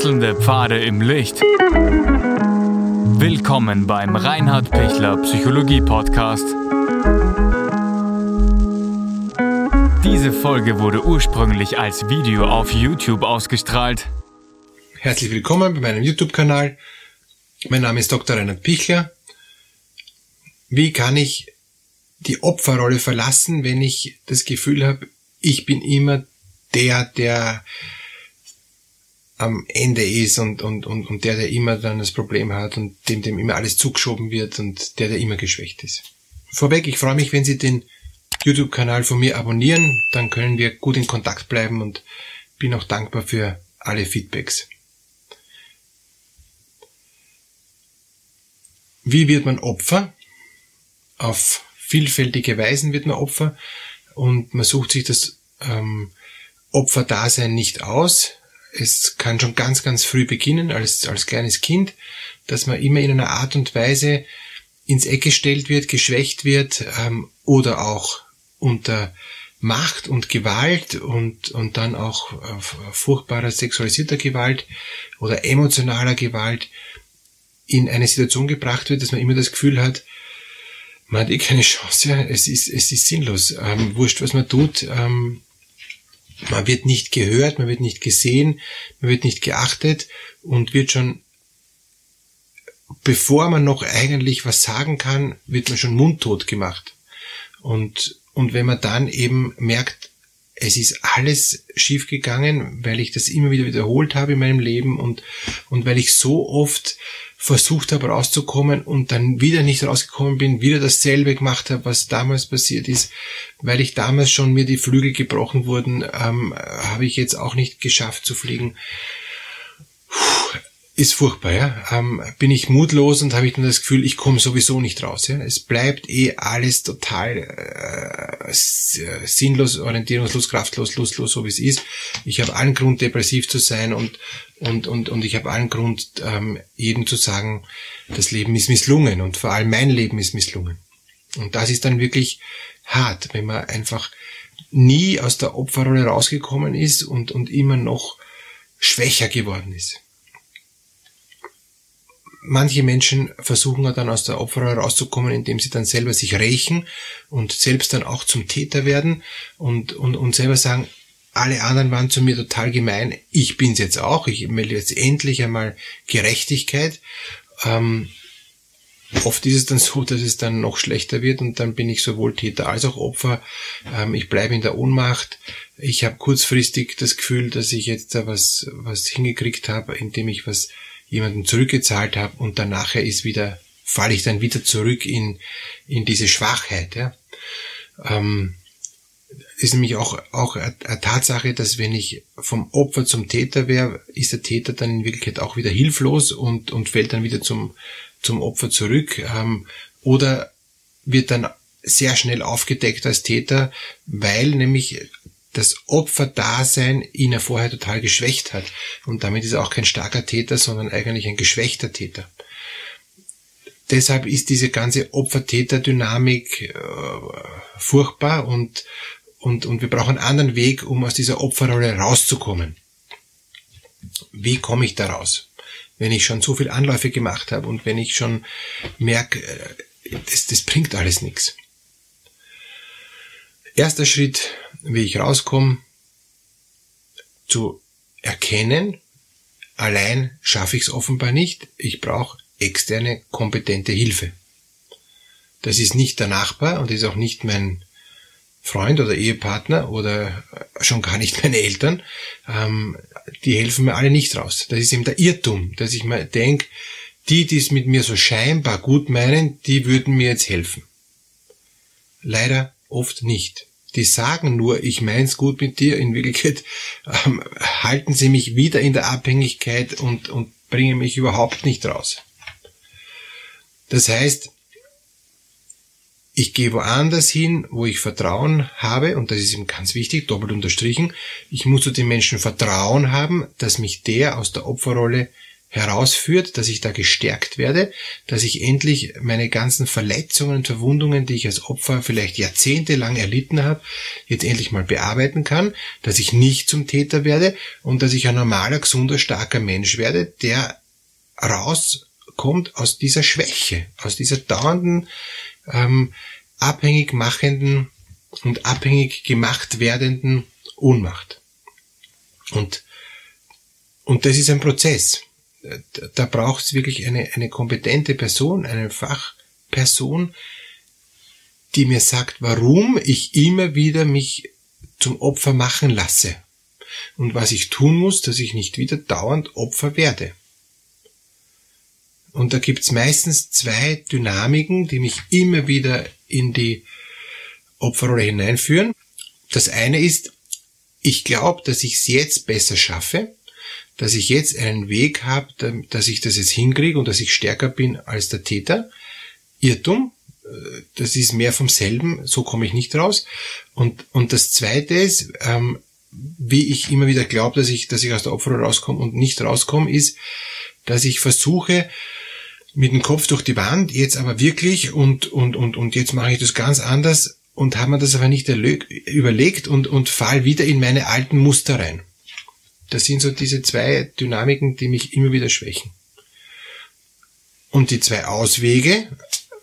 Wechselnde Pfade im Licht. Willkommen beim Reinhard Pichler Psychologie Podcast. Diese Folge wurde ursprünglich als Video auf YouTube ausgestrahlt. Herzlich willkommen bei meinem YouTube-Kanal. Mein Name ist Dr. Reinhard Pichler. Wie kann ich die Opferrolle verlassen, wenn ich das Gefühl habe, ich bin immer der, der am Ende ist und, und, und, und der, der immer dann das Problem hat und dem, dem immer alles zugeschoben wird und der, der immer geschwächt ist. Vorweg, ich freue mich, wenn Sie den YouTube-Kanal von mir abonnieren, dann können wir gut in Kontakt bleiben und bin auch dankbar für alle Feedbacks. Wie wird man Opfer? Auf vielfältige Weisen wird man Opfer und man sucht sich das ähm, Opferdasein nicht aus. Es kann schon ganz, ganz früh beginnen, als, als kleines Kind, dass man immer in einer Art und Weise ins Eck gestellt wird, geschwächt wird ähm, oder auch unter Macht und Gewalt und, und dann auch äh, furchtbarer sexualisierter Gewalt oder emotionaler Gewalt in eine Situation gebracht wird, dass man immer das Gefühl hat, man hat eh keine Chance, es ist, es ist sinnlos. Ähm, wurscht, was man tut, ähm, man wird nicht gehört, man wird nicht gesehen, man wird nicht geachtet und wird schon, bevor man noch eigentlich was sagen kann, wird man schon mundtot gemacht. Und, und wenn man dann eben merkt, es ist alles schiefgegangen, weil ich das immer wieder wiederholt habe in meinem Leben und, und weil ich so oft versucht habe rauszukommen und dann wieder nicht rausgekommen bin, wieder dasselbe gemacht habe, was damals passiert ist, weil ich damals schon mir die Flügel gebrochen wurden, ähm, habe ich jetzt auch nicht geschafft zu fliegen. Ist furchtbar, ja. Ähm, bin ich mutlos und habe ich dann das Gefühl, ich komme sowieso nicht raus. Ja. Es bleibt eh alles total äh, sinnlos, orientierungslos, kraftlos, lustlos, so wie es ist. Ich habe allen Grund, depressiv zu sein und und und und ich habe allen Grund, ähm, jedem zu sagen, das Leben ist misslungen und vor allem mein Leben ist misslungen. Und das ist dann wirklich hart, wenn man einfach nie aus der Opferrolle rausgekommen ist und und immer noch schwächer geworden ist manche Menschen versuchen dann aus der Opferrolle rauszukommen, indem sie dann selber sich rächen und selbst dann auch zum Täter werden und, und, und selber sagen, alle anderen waren zu mir total gemein, ich bin's jetzt auch, ich will jetzt endlich einmal Gerechtigkeit. Ähm, oft ist es dann so, dass es dann noch schlechter wird und dann bin ich sowohl Täter als auch Opfer. Ähm, ich bleibe in der Ohnmacht. Ich habe kurzfristig das Gefühl, dass ich jetzt da was, was hingekriegt habe, indem ich was jemanden zurückgezahlt habe und dann nachher ist wieder, falle ich dann wieder zurück in, in diese Schwachheit. Ja. Ähm, ist nämlich auch, auch eine Tatsache, dass wenn ich vom Opfer zum Täter wäre, ist der Täter dann in Wirklichkeit auch wieder hilflos und, und fällt dann wieder zum, zum Opfer zurück. Ähm, oder wird dann sehr schnell aufgedeckt als Täter, weil nämlich das Opferdasein ihn ja vorher total geschwächt hat. Und damit ist er auch kein starker Täter, sondern eigentlich ein geschwächter Täter. Deshalb ist diese ganze Opfer-Täter-Dynamik äh, furchtbar und, und, und wir brauchen einen anderen Weg, um aus dieser Opferrolle rauszukommen. Wie komme ich da raus? Wenn ich schon so viel Anläufe gemacht habe und wenn ich schon merke, äh, das, das bringt alles nichts. Erster Schritt, wie ich rauskomme, zu erkennen, allein schaffe ich es offenbar nicht, ich brauche externe kompetente Hilfe. Das ist nicht der Nachbar und ist auch nicht mein Freund oder Ehepartner oder schon gar nicht meine Eltern. Ähm, die helfen mir alle nicht raus. Das ist eben der Irrtum, dass ich mir denke, die, die es mit mir so scheinbar gut meinen, die würden mir jetzt helfen. Leider oft nicht. Die sagen nur, ich mein's gut mit dir. In Wirklichkeit ähm, halten sie mich wieder in der Abhängigkeit und, und bringen mich überhaupt nicht raus. Das heißt, ich gehe woanders hin, wo ich Vertrauen habe, und das ist eben ganz wichtig, doppelt unterstrichen, ich muss zu den Menschen Vertrauen haben, dass mich der aus der Opferrolle herausführt, dass ich da gestärkt werde, dass ich endlich meine ganzen Verletzungen und Verwundungen, die ich als Opfer vielleicht jahrzehntelang erlitten habe, jetzt endlich mal bearbeiten kann, dass ich nicht zum Täter werde und dass ich ein normaler, gesunder, starker Mensch werde, der rauskommt aus dieser Schwäche, aus dieser dauernden, ähm, abhängig machenden und abhängig gemacht werdenden Ohnmacht. Und, und das ist ein Prozess da braucht es wirklich eine, eine kompetente Person, eine Fachperson, die mir sagt, warum ich immer wieder mich zum Opfer machen lasse und was ich tun muss, dass ich nicht wieder dauernd Opfer werde. Und da gibt's meistens zwei Dynamiken, die mich immer wieder in die Opferrolle hineinführen. Das eine ist, ich glaube, dass ich es jetzt besser schaffe, dass ich jetzt einen Weg habe, dass ich das jetzt hinkriege und dass ich stärker bin als der Täter. Irrtum, äh, das ist mehr vom selben, so komme ich nicht raus. Und, und das Zweite ist, ähm, wie ich immer wieder glaube, dass ich, dass ich aus der Opfer rauskomme und nicht rauskomme, ist, dass ich versuche, mit dem Kopf durch die Wand, jetzt aber wirklich und, und, und, und jetzt mache ich das ganz anders und habe mir das aber nicht überlegt und, und fall wieder in meine alten Muster rein. Das sind so diese zwei Dynamiken, die mich immer wieder schwächen. Und die zwei Auswege,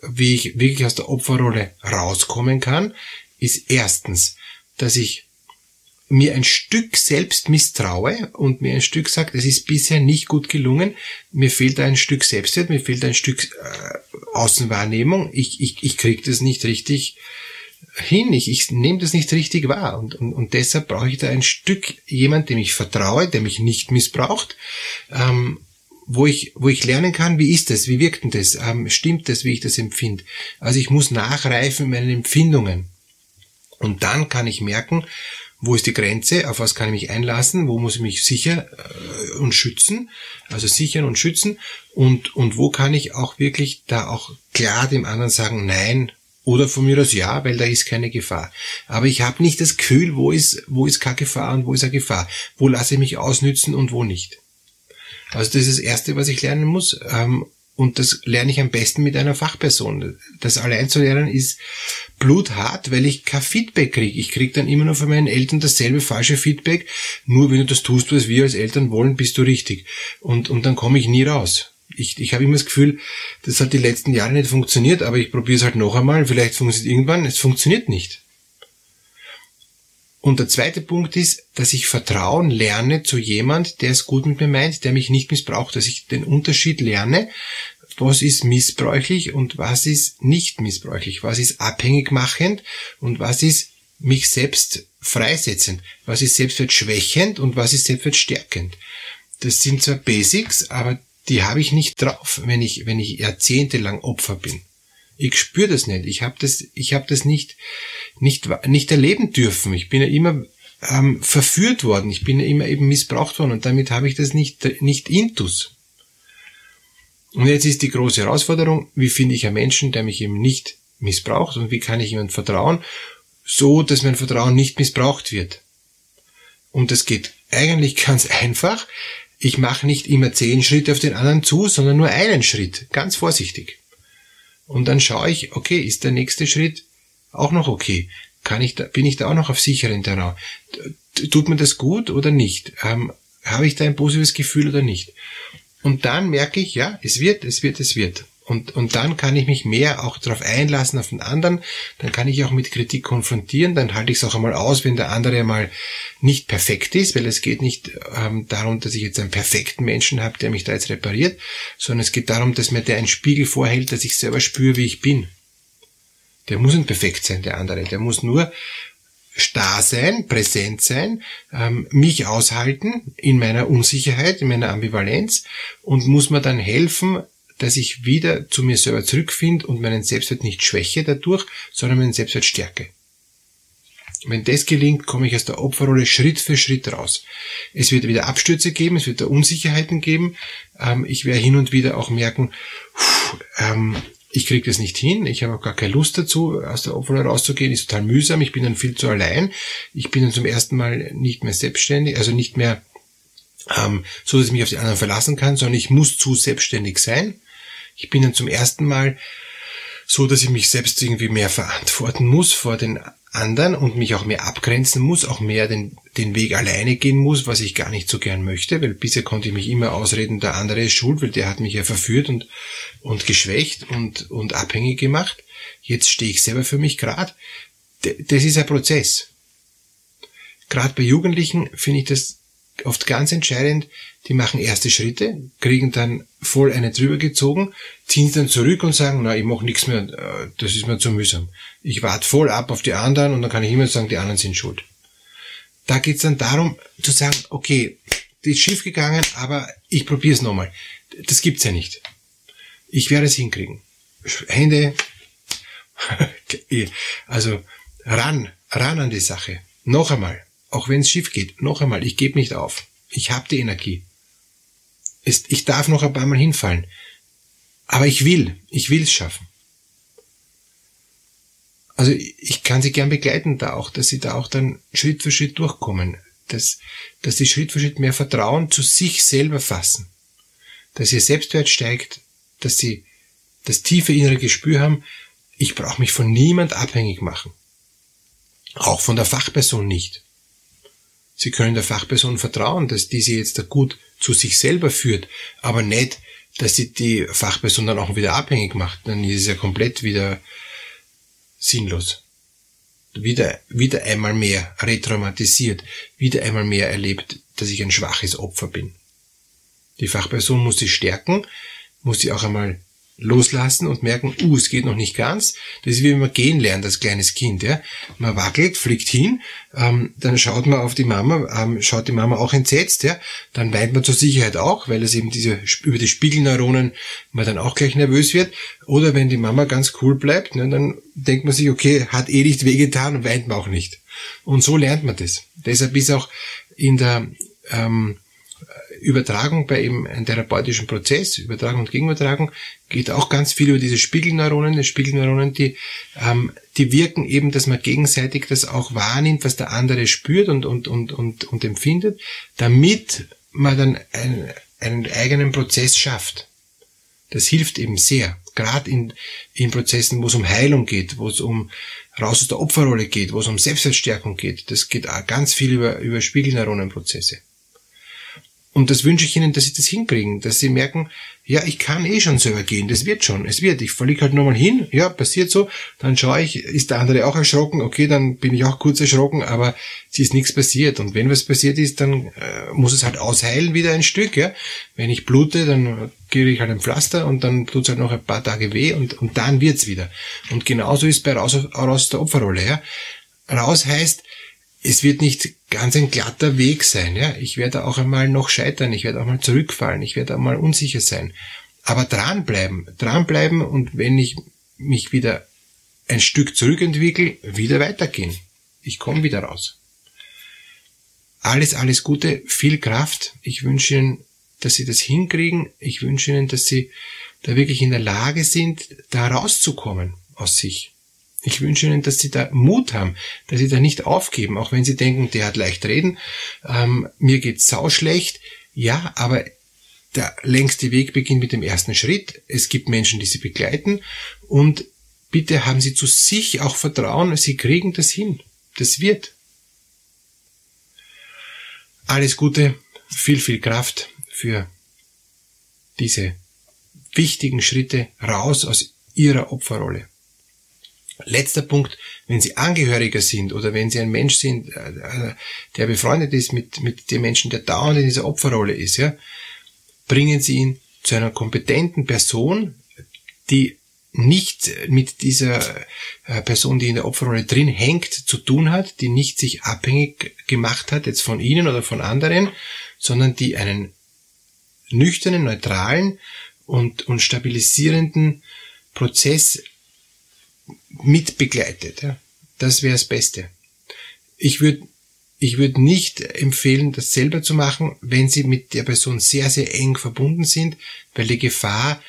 wie ich wirklich aus der Opferrolle rauskommen kann, ist erstens, dass ich mir ein Stück selbst misstraue und mir ein Stück sagt, es ist bisher nicht gut gelungen, mir fehlt ein Stück Selbstwert, mir fehlt ein Stück äh, Außenwahrnehmung, ich, ich, ich kriege das nicht richtig hin, ich, ich nehme das nicht richtig wahr. Und, und, und deshalb brauche ich da ein Stück jemand, dem ich vertraue, der mich nicht missbraucht, ähm, wo ich, wo ich lernen kann, wie ist das, wie wirkt denn das, ähm, stimmt das, wie ich das empfinde. Also ich muss nachreifen in meinen Empfindungen. Und dann kann ich merken, wo ist die Grenze, auf was kann ich mich einlassen, wo muss ich mich sicher äh, und schützen, also sichern und schützen. Und, und wo kann ich auch wirklich da auch klar dem anderen sagen, nein, oder von mir aus ja, weil da ist keine Gefahr. Aber ich habe nicht das Gefühl, wo ist, wo ist keine Gefahr und wo ist eine Gefahr. Wo lasse ich mich ausnützen und wo nicht. Also das ist das Erste, was ich lernen muss. Ähm, und das lerne ich am besten mit einer Fachperson. Das allein zu lernen ist bluthart, weil ich kein Feedback kriege. Ich kriege dann immer nur von meinen Eltern dasselbe falsche Feedback. Nur wenn du das tust, was wir als Eltern wollen, bist du richtig. Und, und dann komme ich nie raus ich, ich habe immer das Gefühl, das hat die letzten Jahre nicht funktioniert, aber ich probiere es halt noch einmal, vielleicht funktioniert irgendwann, es funktioniert nicht. Und der zweite Punkt ist, dass ich Vertrauen lerne zu jemand, der es gut mit mir meint, der mich nicht missbraucht, dass ich den Unterschied lerne, was ist missbräuchlich und was ist nicht missbräuchlich, was ist abhängig machend und was ist mich selbst freisetzend, was ist selbstwertschwächend und was ist selbstwertstärkend. Das sind zwar Basics, aber die habe ich nicht drauf, wenn ich, wenn ich jahrzehntelang Opfer bin. Ich spüre das nicht. Ich habe das, ich habe das nicht, nicht, nicht erleben dürfen. Ich bin ja immer ähm, verführt worden. Ich bin ja immer eben missbraucht worden und damit habe ich das nicht, nicht intus. Und jetzt ist die große Herausforderung, wie finde ich einen Menschen, der mich eben nicht missbraucht und wie kann ich jemand vertrauen, so dass mein Vertrauen nicht missbraucht wird. Und das geht eigentlich ganz einfach, ich mache nicht immer zehn Schritte auf den anderen zu, sondern nur einen Schritt, ganz vorsichtig. Und dann schaue ich, okay, ist der nächste Schritt auch noch okay? Kann ich da, bin ich da auch noch auf sicheren Terrain? Tut mir das gut oder nicht? Ähm, Habe ich da ein positives Gefühl oder nicht? Und dann merke ich, ja, es wird, es wird, es wird. Und, und dann kann ich mich mehr auch darauf einlassen auf den anderen, dann kann ich auch mit Kritik konfrontieren, dann halte ich es auch einmal aus, wenn der andere mal nicht perfekt ist, weil es geht nicht ähm, darum, dass ich jetzt einen perfekten Menschen habe, der mich da jetzt repariert, sondern es geht darum, dass mir der einen Spiegel vorhält, dass ich selber spüre, wie ich bin. Der muss nicht perfekt sein, der andere, der muss nur starr sein, präsent sein, ähm, mich aushalten in meiner Unsicherheit, in meiner Ambivalenz und muss mir dann helfen, dass ich wieder zu mir selber zurückfinde und meinen Selbstwert nicht schwäche dadurch, sondern meinen Selbstwert stärke. Wenn das gelingt, komme ich aus der Opferrolle Schritt für Schritt raus. Es wird wieder Abstürze geben, es wird da Unsicherheiten geben. Ähm, ich werde hin und wieder auch merken, ähm, ich kriege das nicht hin, ich habe auch gar keine Lust dazu, aus der Opferrolle rauszugehen, ist total mühsam, ich bin dann viel zu allein, ich bin dann zum ersten Mal nicht mehr selbstständig, also nicht mehr ähm, so dass ich mich auf die anderen verlassen kann, sondern ich muss zu selbstständig sein. Ich bin dann zum ersten Mal so, dass ich mich selbst irgendwie mehr verantworten muss vor den anderen und mich auch mehr abgrenzen muss, auch mehr den, den Weg alleine gehen muss, was ich gar nicht so gern möchte, weil bisher konnte ich mich immer ausreden, der andere ist schuld, weil der hat mich ja verführt und, und geschwächt und, und abhängig gemacht. Jetzt stehe ich selber für mich gerade. Das ist ein Prozess. Gerade bei Jugendlichen finde ich das oft ganz entscheidend, die machen erste Schritte, kriegen dann voll eine drüber gezogen, ziehen dann zurück und sagen, na, ich mache nichts mehr, äh, das ist mir zu mühsam. Ich warte voll ab auf die anderen und dann kann ich immer sagen, die anderen sind schuld. Da geht's dann darum zu sagen, okay, die ist schief gegangen, aber ich probiere es nochmal. Das gibt's ja nicht. Ich werde es hinkriegen. Hände, also ran, ran an die Sache. Noch einmal auch wenn es schief geht, noch einmal, ich gebe nicht auf. Ich habe die Energie. ich darf noch ein paar Mal hinfallen. Aber ich will, ich will es schaffen. Also ich kann sie gern begleiten da auch, dass sie da auch dann Schritt für Schritt durchkommen. Dass, dass sie Schritt für Schritt mehr Vertrauen zu sich selber fassen. Dass ihr Selbstwert steigt, dass sie das tiefe innere Gespür haben, ich brauche mich von niemand abhängig machen. Auch von der Fachperson nicht. Sie können der Fachperson vertrauen, dass diese jetzt da gut zu sich selber führt, aber nicht, dass sie die Fachperson dann auch wieder abhängig macht. Dann ist es ja komplett wieder sinnlos. Wieder, wieder einmal mehr retraumatisiert, wieder einmal mehr erlebt, dass ich ein schwaches Opfer bin. Die Fachperson muss sie stärken, muss sie auch einmal loslassen und merken, uh, es geht noch nicht ganz. Das ist wie wenn man gehen lernt als kleines Kind. Ja? Man wackelt, fliegt hin, ähm, dann schaut man auf die Mama, ähm, schaut die Mama auch entsetzt, ja? dann weint man zur Sicherheit auch, weil es eben diese über die Spiegelneuronen man dann auch gleich nervös wird. Oder wenn die Mama ganz cool bleibt, ne, dann denkt man sich, okay, hat eh nicht wehgetan weint man auch nicht. Und so lernt man das. Deshalb ist auch in der ähm, Übertragung bei eben einem therapeutischen Prozess, Übertragung und Gegenübertragung, geht auch ganz viel über diese Spiegelneuronen. Die Spiegelneuronen, die, ähm, die wirken eben, dass man gegenseitig das auch wahrnimmt, was der andere spürt und, und, und, und, und empfindet, damit man dann einen, einen eigenen Prozess schafft. Das hilft eben sehr. Gerade in, in Prozessen, wo es um Heilung geht, wo es um raus aus der Opferrolle geht, wo es um Selbstwertstärkung geht. Das geht auch ganz viel über, über Spiegelneuronenprozesse. Und das wünsche ich Ihnen, dass Sie das hinkriegen, dass Sie merken, ja, ich kann eh schon selber gehen, das wird schon, es wird. Ich verliege halt nochmal hin, ja, passiert so, dann schaue ich, ist der andere auch erschrocken, okay, dann bin ich auch kurz erschrocken, aber es ist nichts passiert. Und wenn was passiert ist, dann äh, muss es halt ausheilen wieder ein Stück, ja. Wenn ich blute, dann gebe ich halt ein Pflaster und dann tut es halt noch ein paar Tage weh und, und dann wird's wieder. Und genauso ist bei raus, raus der Opferrolle, ja. Raus heißt, es wird nicht ganz ein glatter Weg sein. Ja? Ich werde auch einmal noch scheitern, ich werde auch mal zurückfallen, ich werde auch mal unsicher sein. Aber dranbleiben, dranbleiben und wenn ich mich wieder ein Stück zurückentwickle, wieder weitergehen. Ich komme wieder raus. Alles, alles Gute, viel Kraft. Ich wünsche Ihnen, dass Sie das hinkriegen. Ich wünsche Ihnen, dass Sie da wirklich in der Lage sind, da rauszukommen aus sich. Ich wünsche Ihnen, dass Sie da Mut haben, dass Sie da nicht aufgeben, auch wenn Sie denken, der hat leicht reden, ähm, mir geht's sau schlecht. Ja, aber der längste Weg beginnt mit dem ersten Schritt. Es gibt Menschen, die Sie begleiten und bitte haben Sie zu sich auch Vertrauen, Sie kriegen das hin. Das wird. Alles Gute, viel, viel Kraft für diese wichtigen Schritte raus aus Ihrer Opferrolle. Letzter Punkt, wenn Sie Angehöriger sind oder wenn Sie ein Mensch sind, äh, äh, der befreundet ist mit, mit dem Menschen, der dauernd in dieser Opferrolle ist, ja, bringen Sie ihn zu einer kompetenten Person, die nicht mit dieser äh, Person, die in der Opferrolle drin hängt, zu tun hat, die nicht sich abhängig gemacht hat, jetzt von Ihnen oder von anderen, sondern die einen nüchternen, neutralen und, und stabilisierenden Prozess mitbegleitet. Ja. Das wäre das Beste. Ich würde ich würde nicht empfehlen, das selber zu machen, wenn Sie mit der Person sehr, sehr eng verbunden sind, weil die Gefahr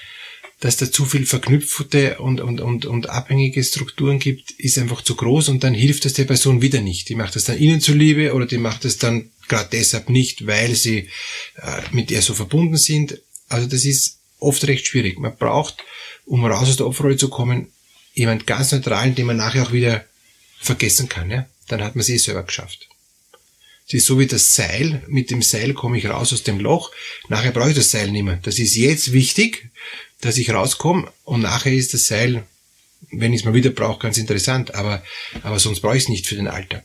dass da zu viel verknüpfte und, und, und, und abhängige Strukturen gibt, ist einfach zu groß und dann hilft es der Person wieder nicht. Die macht das dann ihnen zuliebe oder die macht es dann gerade deshalb nicht, weil sie äh, mit ihr so verbunden sind. Also das ist oft recht schwierig. Man braucht, um raus aus der Opferrolle zu kommen, jemand ganz neutralen, den man nachher auch wieder vergessen kann. Ja? Dann hat man sie eh selber geschafft. Sie ist so wie das Seil. Mit dem Seil komme ich raus aus dem Loch. Nachher brauche ich das Seil nicht mehr. Das ist jetzt wichtig, dass ich rauskomme und nachher ist das Seil, wenn ich es mal wieder brauche, ganz interessant. Aber, aber sonst brauche ich es nicht für den Alltag.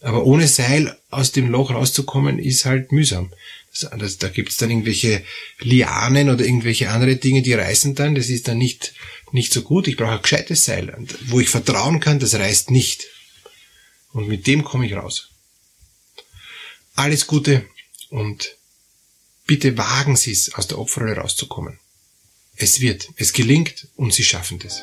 Aber ohne Seil aus dem Loch rauszukommen, ist halt mühsam. Das, das, da gibt es dann irgendwelche Lianen oder irgendwelche andere Dinge, die reißen dann. Das ist dann nicht, nicht so gut. Ich brauche ein gescheites Seil, wo ich vertrauen kann, das reißt nicht. Und mit dem komme ich raus. Alles Gute und bitte wagen Sie es, aus der Opferrolle rauszukommen. Es wird, es gelingt und Sie schaffen das.